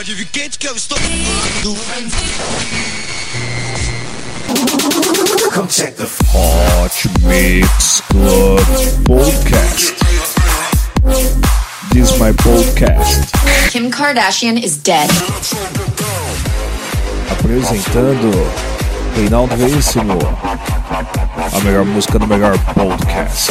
Pode vir quente que eu estou. Come check the Hot Mix Club Podcast. This is my podcast. Kim Kardashian is dead. Apresentando Reinaldo Veríssimo. A melhor música do melhor podcast.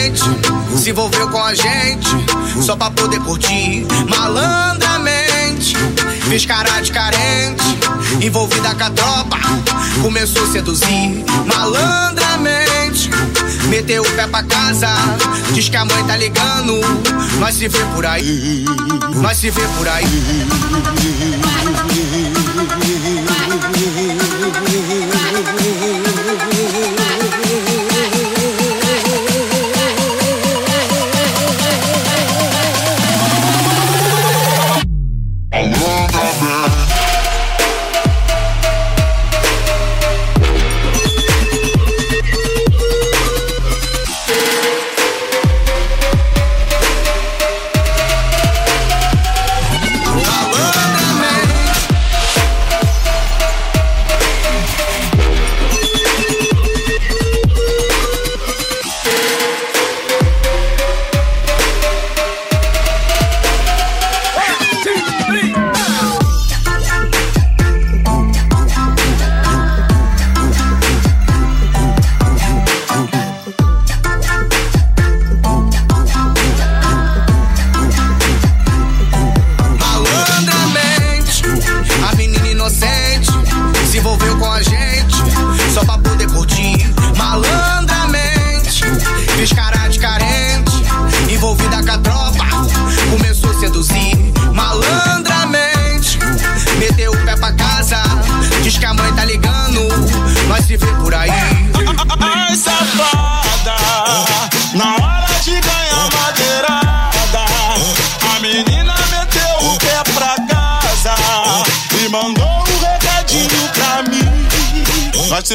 Inocente se envolveu com a gente só pra poder curtir. Malandramente, fez cara de carente, envolvida com a tropa, começou a seduzir. Malandramente, meteu o pé pra casa, diz que a mãe tá ligando. Nós se vê por aí, nós se vê por aí. Malandramente,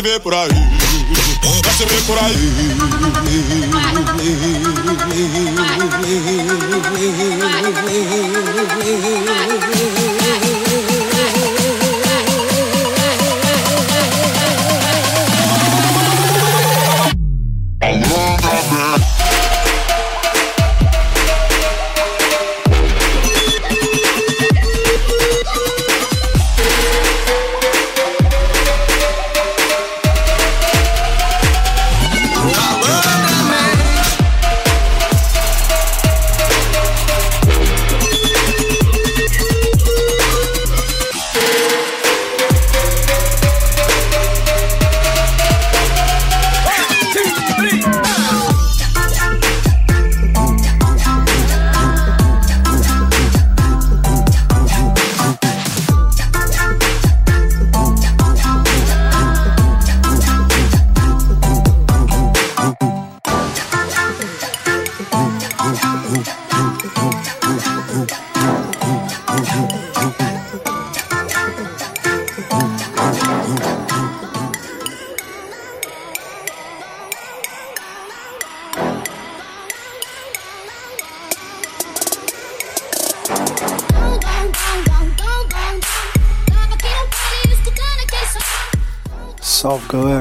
Nós se vê por aí,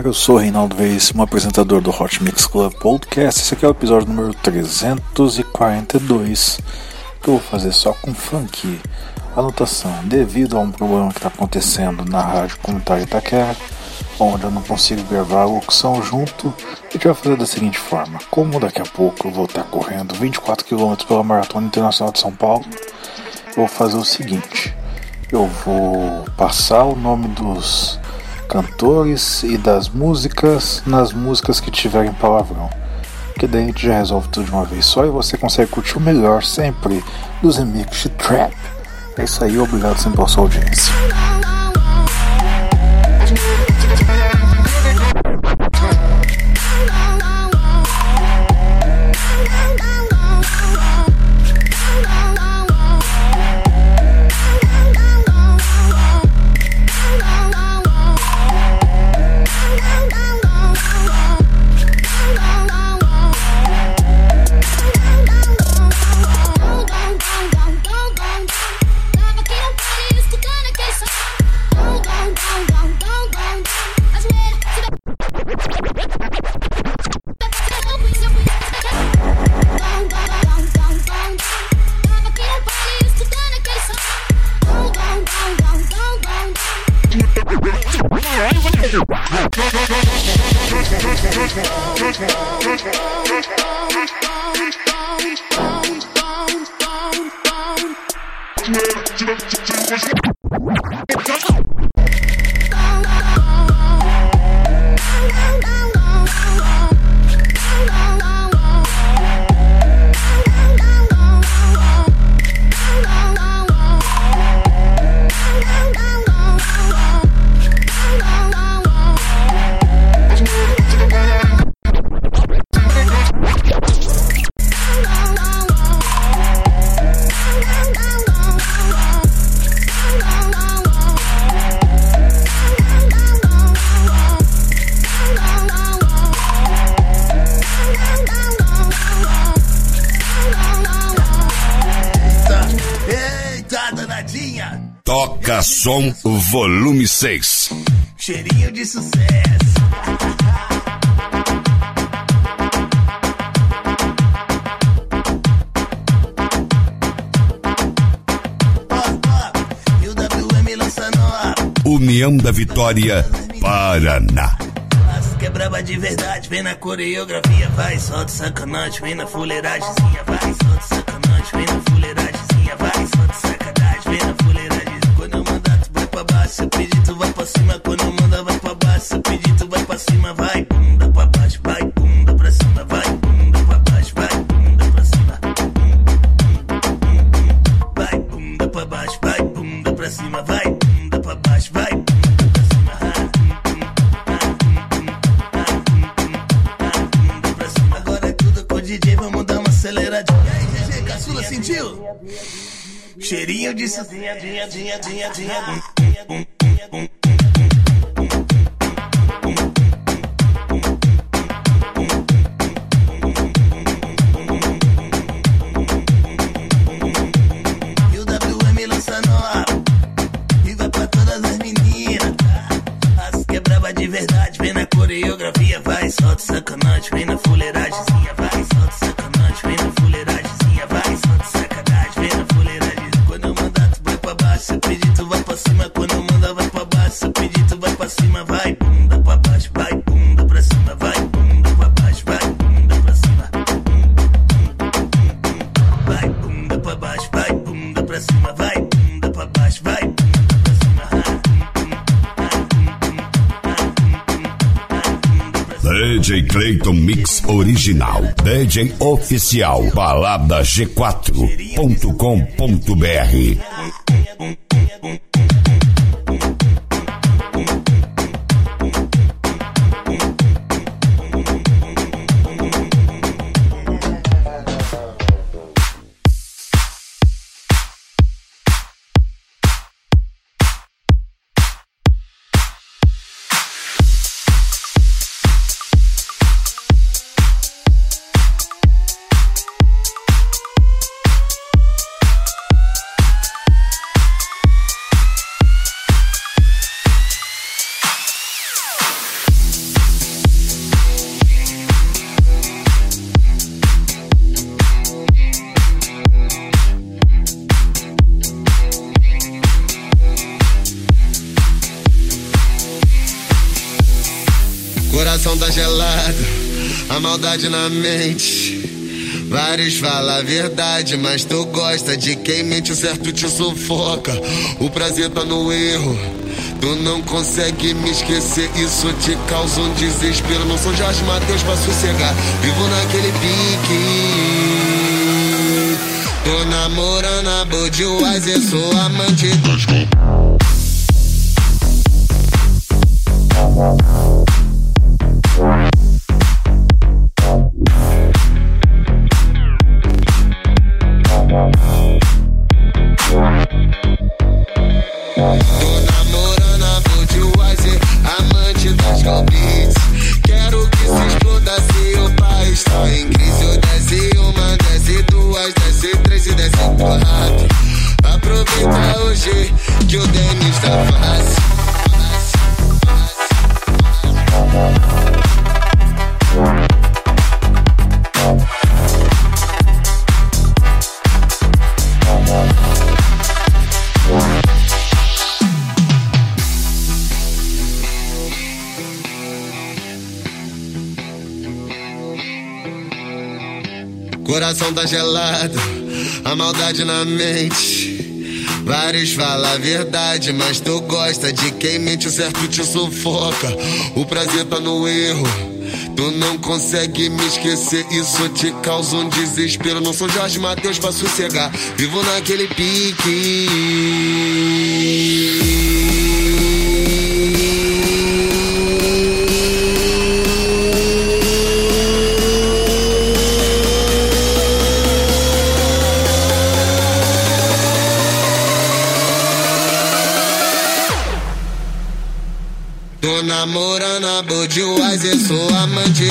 eu sou Reinaldo Veríssimo, apresentador do Hot Mix Club Podcast. Esse aqui é o episódio número 342 que eu vou fazer só com funk. Anotação: devido a um problema que está acontecendo na rádio comunitária Itaquera, onde eu não consigo gravar a locução junto, a gente vai fazer da seguinte forma: como daqui a pouco eu vou estar correndo 24 km pela Maratona Internacional de São Paulo, eu vou fazer o seguinte: eu vou passar o nome dos cantores e das músicas nas músicas que tiverem palavrão. que daí a gente já resolve tudo de uma vez só e você consegue curtir o melhor sempre dos remixes de trap. É isso aí, obrigado sempre pela sua audiência. 6. Cheirinho de sucesso. União da Vitória, Paraná. Quebrava de verdade, vem na coreografia, vai, solta sacanagem, vem na fuleiragemzinha, vai, solta sacanagem, vem na fuleiragemzinha, vai, solta sacanagem, vem na fuleiragem. Quando eu mandar, tu vai pra baixo, tu vai pra cima, quando eu mandar, vai pra baixo, se pedir, tu vai pra cima, vai, bunda pra baixo, vai, bunda pra cima, vai, bunda pra baixo, vai, bunda pra cima. Vai, bunda pra baixo, vai, bunda pra cima, vai, bunda pra baixo, vai, bunda pra cima. Agora é tudo com o DJ, vamos dar uma aceleradinha. E aí, GG, caçula, sentiu? Cheirinho de sozinha, dinha, dinha, dinha, dinha. E DJ Clayton Mix Original. DJ Oficial. Balada G4.com.br. mente. Vários falam a verdade, mas tu gosta de quem mente o certo te sufoca. O prazer tá no erro, Tu não consegue me esquecer, isso te causa um desespero. Não sou Jorge Matheus pra sossegar, vivo naquele pique. Tô namorando a Budweiser, sou amante. Coração tá gelado, a maldade na mente. Vários falam a verdade, mas tu gosta de quem mente, o certo te sufoca. O prazer tá no erro. Tu não consegue me esquecer, isso te causa um desespero. Não sou Jorge Matheus pra sossegar, vivo naquele pique. Namorando a Budweiser, sou amante.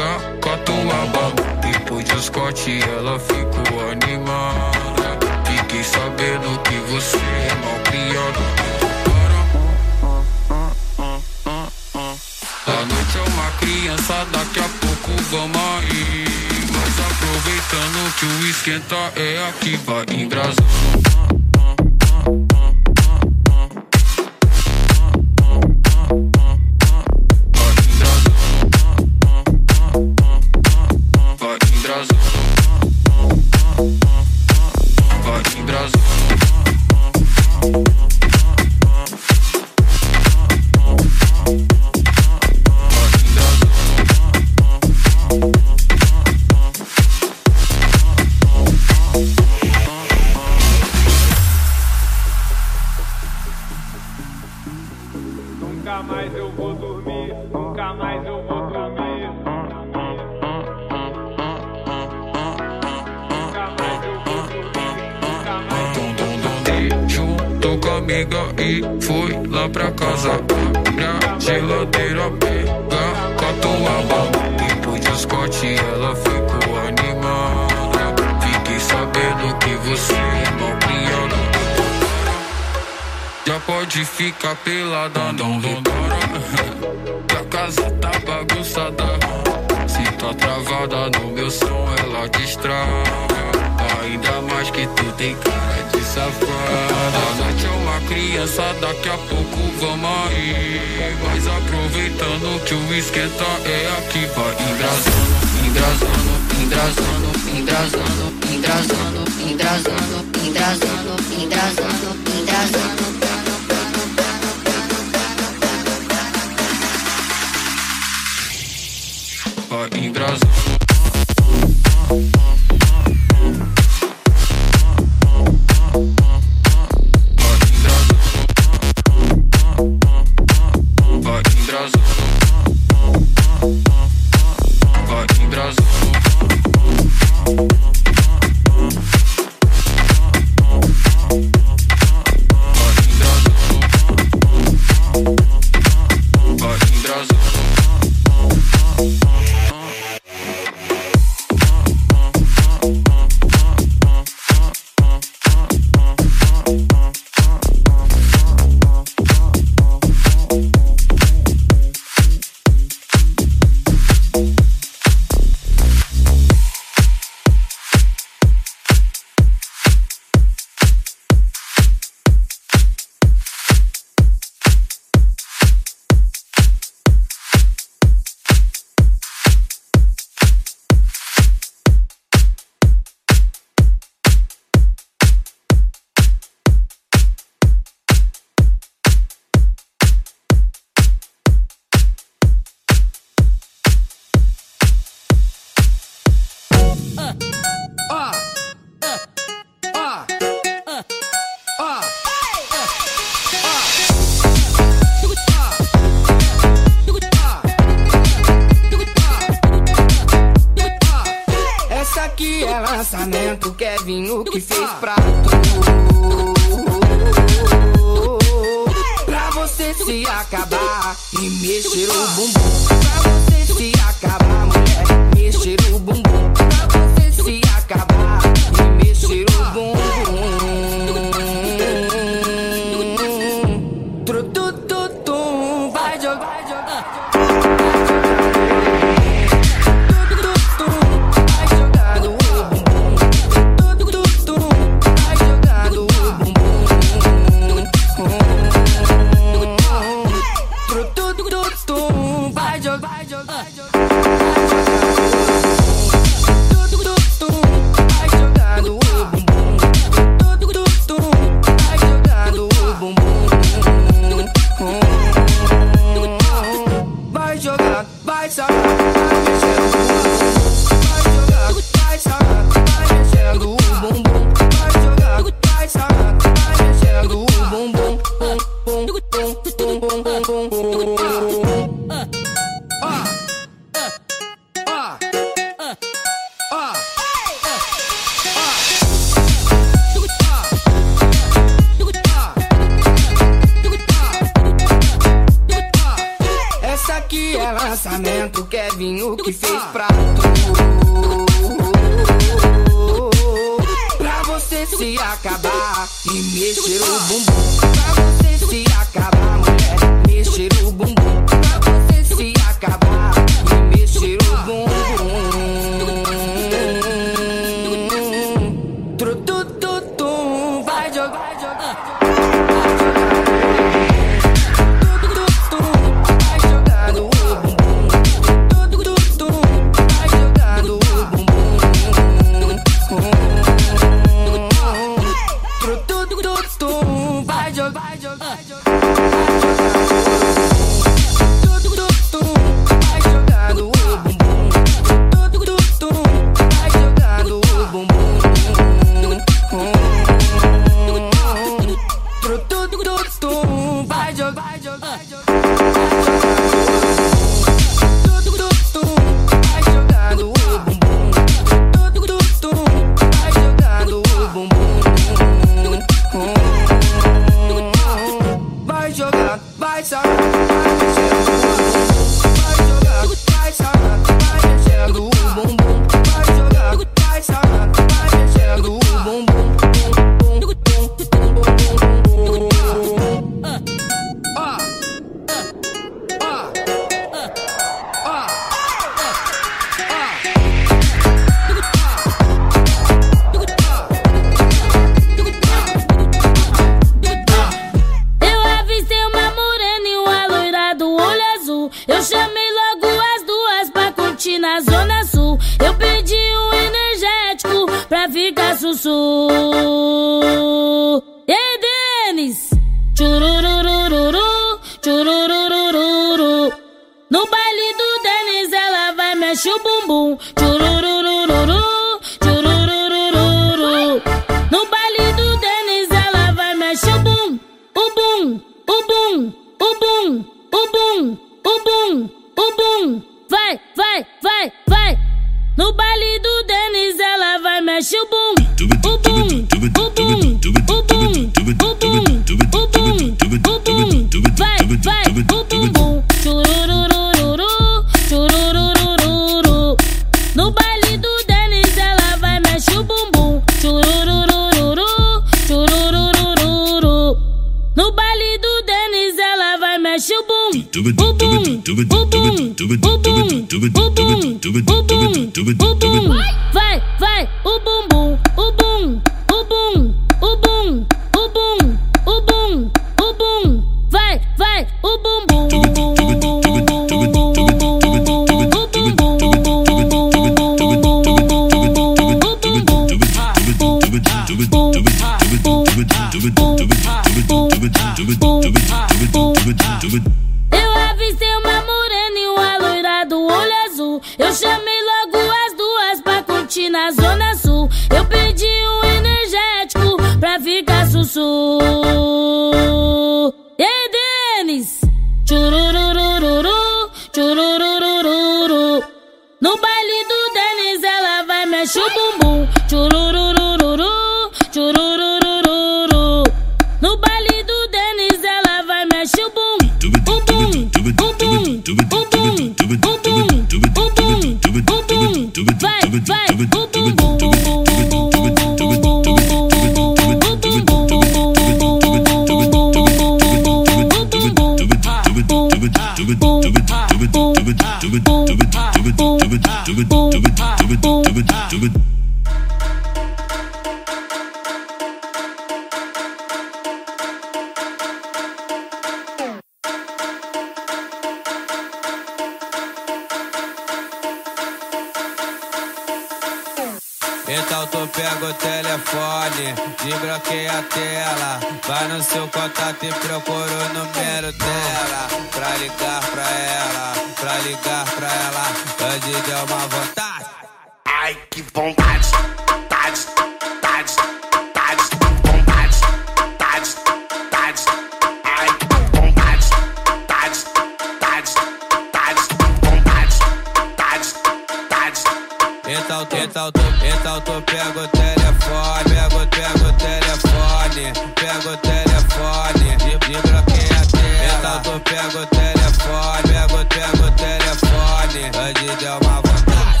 Então, então, tu, então tu pega o telefone, pega, pega o telefone, pega o telefone, de, de bloqueia. Então tu pega o telefone, pega, pega o telefone, hoje deu uma vontade.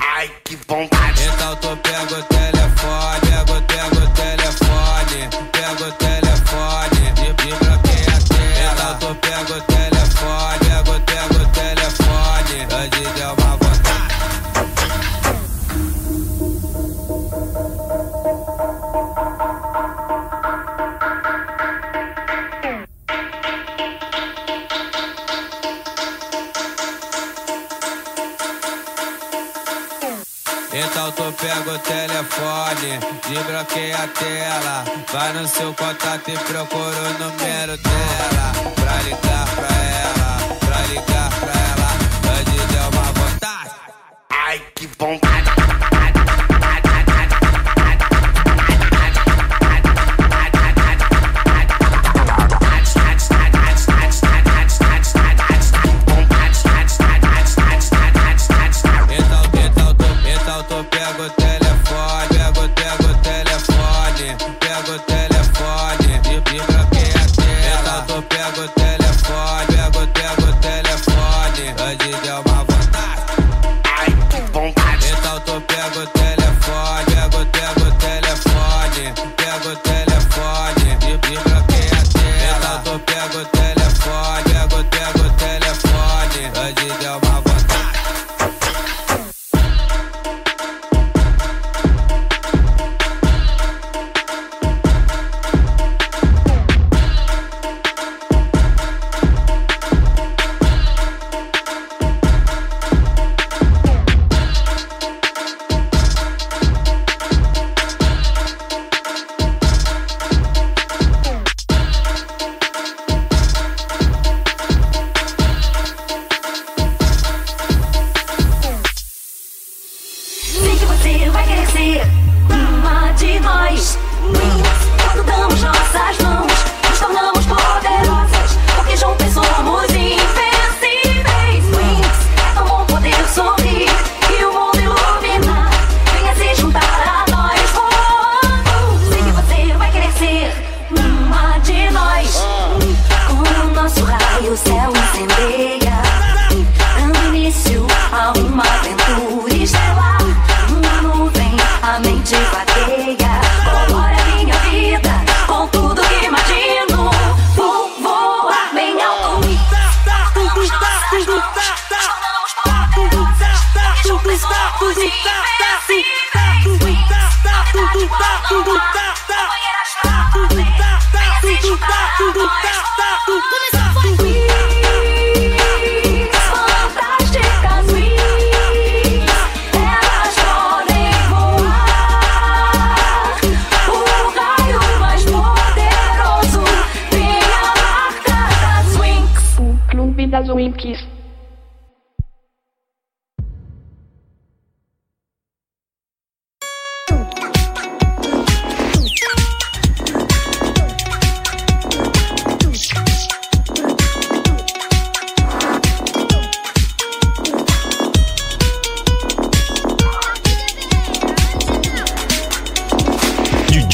Ai, que vontade. Então tu pega o telefone, pega, pega o telefone, pega o telefone, de, de bloqueia. Então tu pega o telefone, pega, pega o telefone, hoje deu uma pega o telefone, desbloqueia a tela. Vai no seu contato e procura o número dela. Pra ligar pra ela, pra ligar pra ela. Antes deu uma vontade. Ai, que vontade.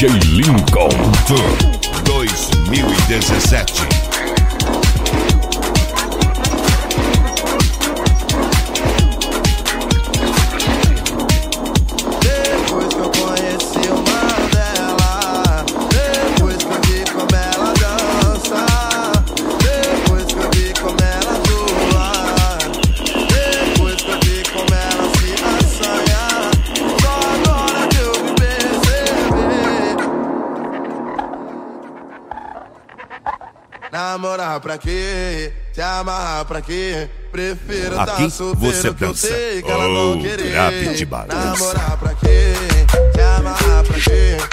DJ Lincoln 2017. amarrar pra quê? Se amarrar pra quê? Prefiro tá Aqui tá solteiro você que eu sei que ela oh, não querer. Namorar pra quê? Se amarrar pra quê?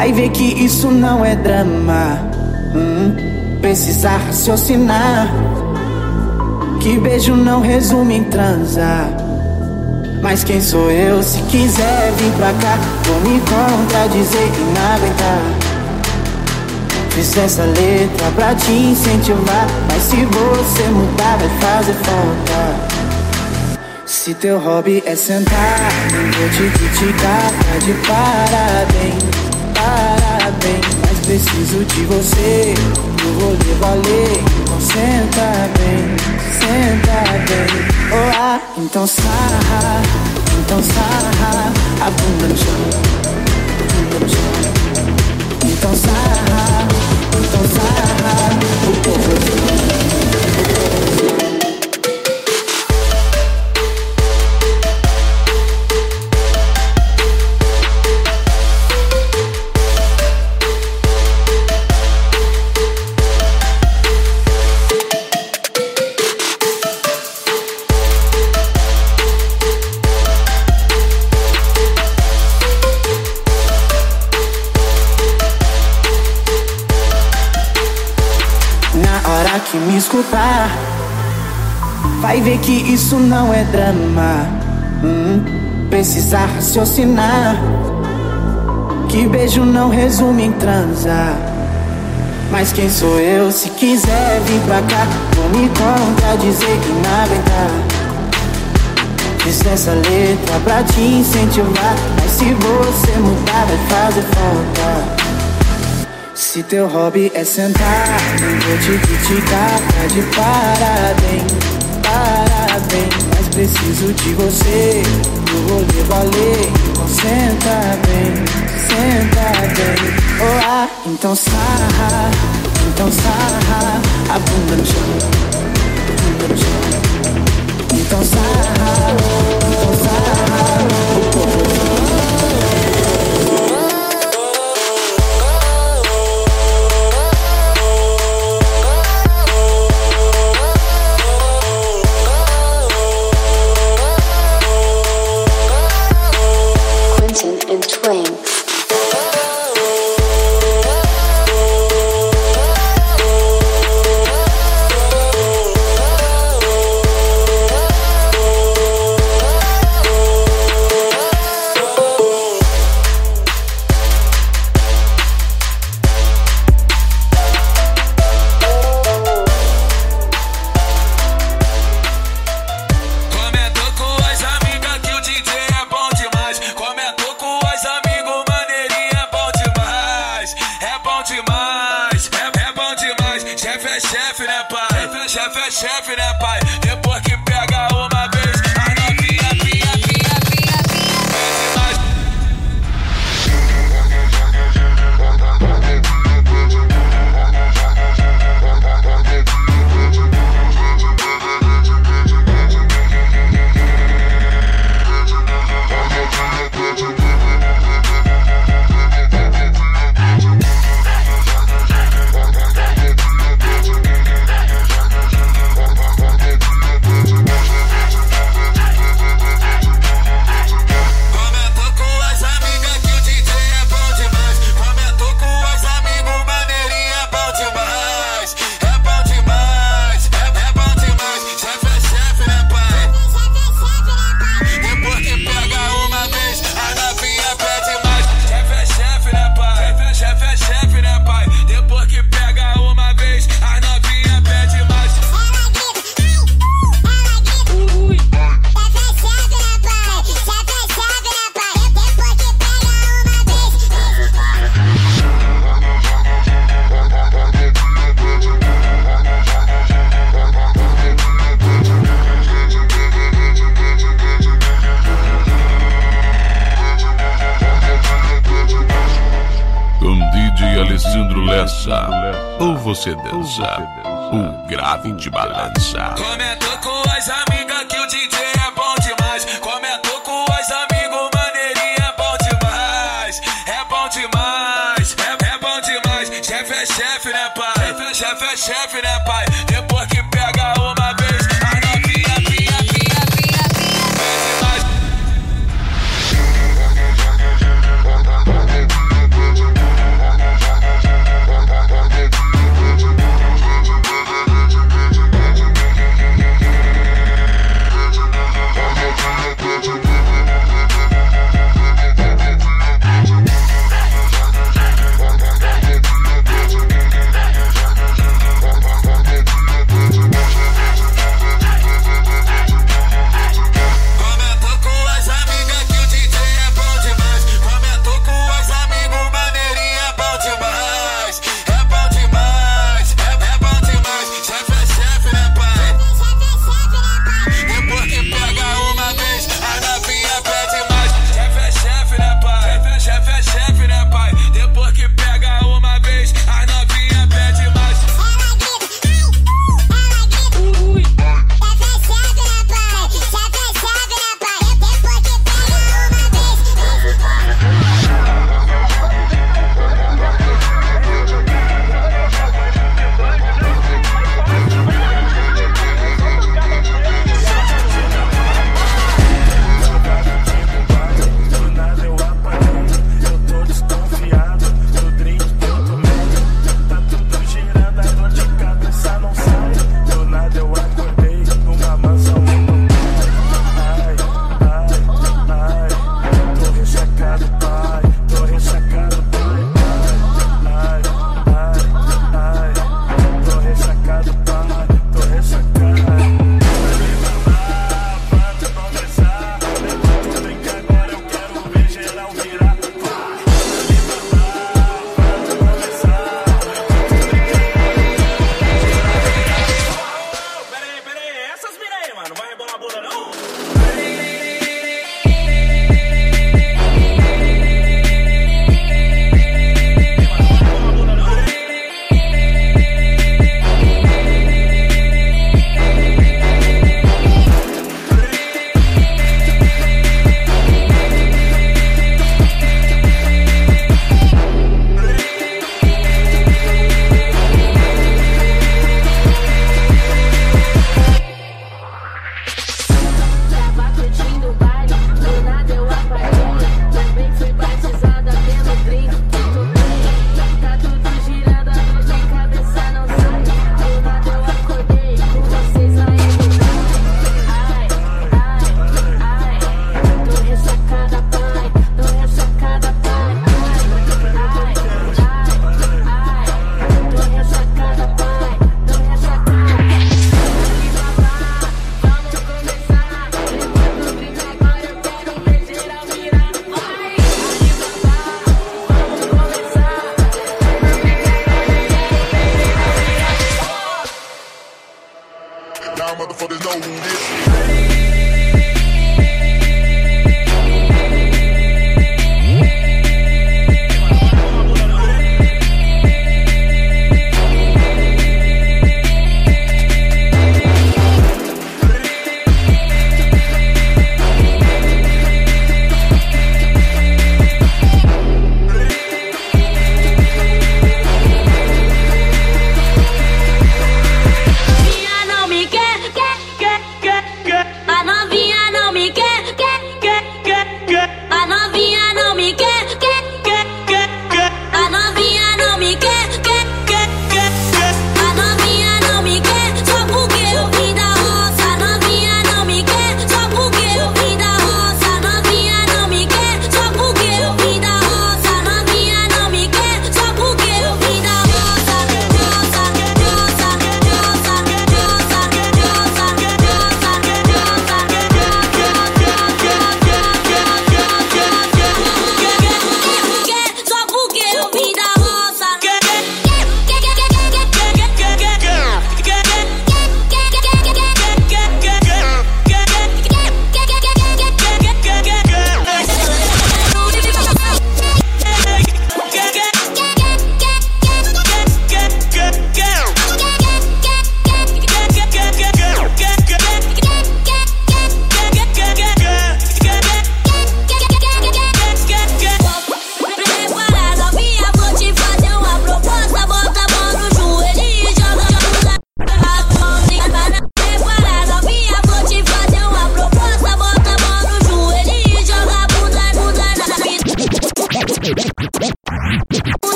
Vai ver que isso não é drama. Hum, precisar raciocinar. Que beijo não resume em transar. Mas quem sou eu se quiser vir pra cá? Vou me contradizer e não aguentar. Fiz essa letra pra te incentivar Mas se você mudar vai fazer falta Se teu hobby é sentar Não vou te criticar, tá de parabéns bem, mas preciso de você. Eu vou lhe valer. Então senta bem, senta bem. Oh, ah. Então sarra, então sarra a bunda no chão. Então sarra, então sarra o povo. que me escutar, vai ver que isso não é drama. Hum, precisar raciocinar. Que beijo não resume em transar. Mas quem sou eu? Se quiser vir pra cá, vou me contradizer que não aguentar. Fiz essa letra pra te incentivar Mas se você mudar vai fazer falta se teu hobby é sentar, não vou te criticar, tá de parabéns, parabéns. Mas preciso de você, eu vou lhe valer. Então senta bem, senta bem. Oh, ah, então sarra, então sarra, a bunda no chão, bunda no chão. Então sarra, então Chefe é chefe, né, pai? Chefe é chefe, né, pai?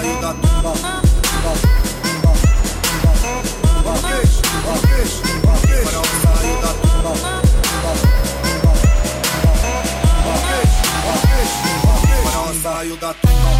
Marida tumba, tumba, tumba, saiu da tumba.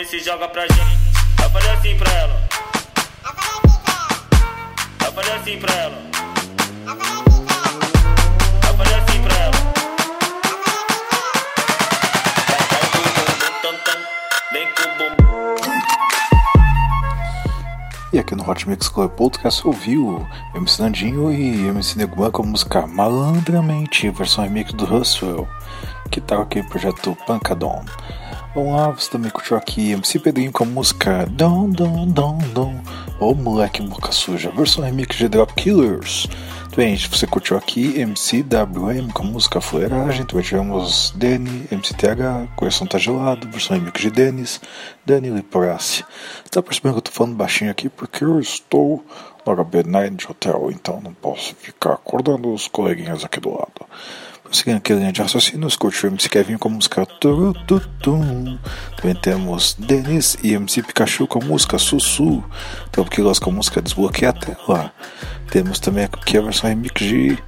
mano, e se joga pra gente. Eu assim pra ela. Eu falei assim pra ela. Eu falei assim pra ela. Assim assim assim e aqui no Hot Mix Club Podcast ouviu MC Nandinho e MC com a música Malandramente, versão remix do Russell, que tal aqui no projeto Pancadon. Vamos lá, você também curtiu aqui MC Pedrinho com a música Dom Dom Dom Dom Ô moleque boca suja, versão remix de Drop Killers. Bem, gente, você curtiu aqui MC WM com a música Fuleiragem. Também tivemos Danny, MCTH, Coração Tá Gelado, versão remix de Dennis, Dani Liprace. Tá percebendo que eu tô falando baixinho aqui porque eu estou no HB Night Hotel, então não posso ficar acordando os coleguinhas aqui do lado. Seguindo aqui a linha de raciocínio, os curte o MC Kevin com a música Turututum. Também temos Denis e MC Pikachu com a música Sussu. Então, porque gosta com a música Desbloqueia a Tela. Temos também aqui a versão remix de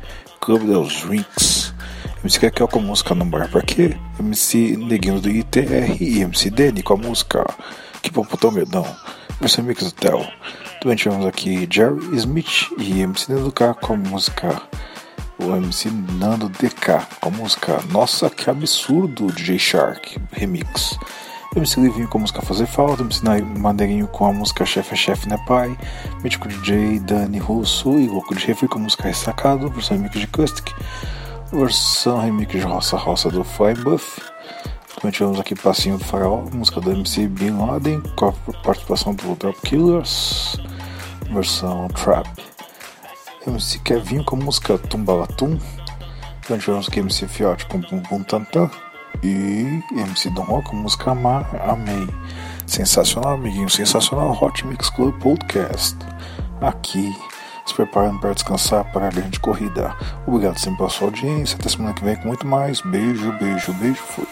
Club dos Drinks. MC Kekel com a música Não Bora Pra Quê. MC Neguinho do ITR e MC Denny com a música Que Bom Putão Medão. Versão remix do Tel. Também tivemos aqui Jerry Smith e MC K com a música o MC Nando DK com a música Nossa Que Absurdo DJ Shark Remix. MC Livinho com a música Fazer Falta, MC Madeirinho com a música Chefe é Chefe Né Pai, Mítico DJ Dani Russo e Louco de Refri com a música Ressacado, versão remix de Custic, versão remix de Roça Roça do Fly Buff. Também tivemos aqui Passinho do Faraó, música do MC Bin Laden com a participação do Drop Killers, versão Trap. MC Kevin com a música Tumbalatum. Também tivemos aqui MC Fiote com Bum Bum Tantan. E MC Dom Rock com a música Amar, Amei. Sensacional, amiguinho. Sensacional Hot Mix Club Podcast. Aqui, se preparando para descansar para a grande corrida. Obrigado sempre pela sua audiência. Até semana que vem com muito mais. Beijo, beijo, beijo. Fui.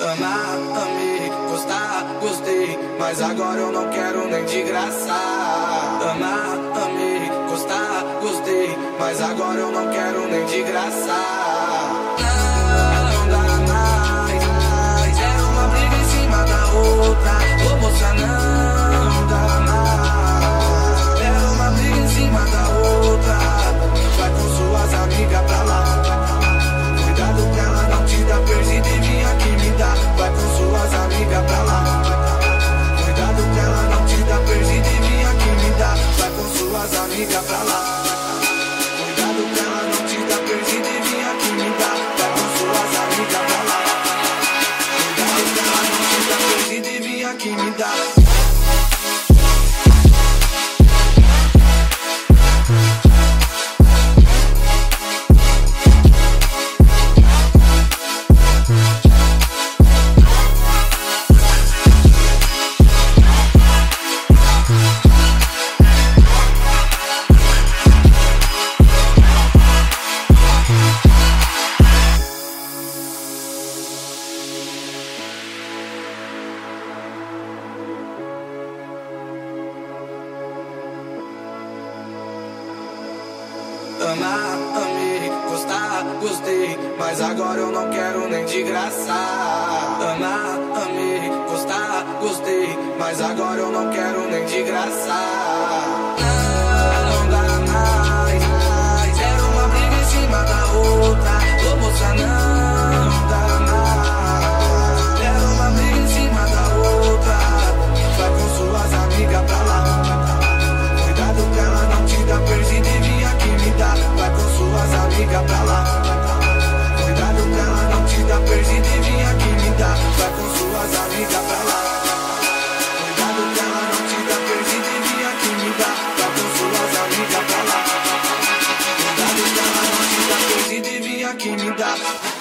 Amar, amei, gostar, gostei, mas agora eu não quero nem de graça. Amar, amei, gostar, gostei, mas agora eu não quero nem de graça. Não dá mais, é uma briga em cima da outra. Ô moça, não dá mais, é uma briga em cima da outra. Vai com suas amigas pra lá. Amigas pra lá. Amar, amei, gostar, gostei, mas agora eu não quero nem de graça. Amar, amei, gostar, gostei, mas agora eu não quero nem de graça. Não dá mais, era uma briga em cima da outra. Ô moça, não liga pra lá. Cuidado que ela não te dá perdida e vim aqui me dá. Vai com suas amigas pra lá. Cuidado que ela não te dá perdida e vim aqui me dá. Vai com suas amigas pra lá. Cuidado que ela não te dá perdida e vim aqui me dá.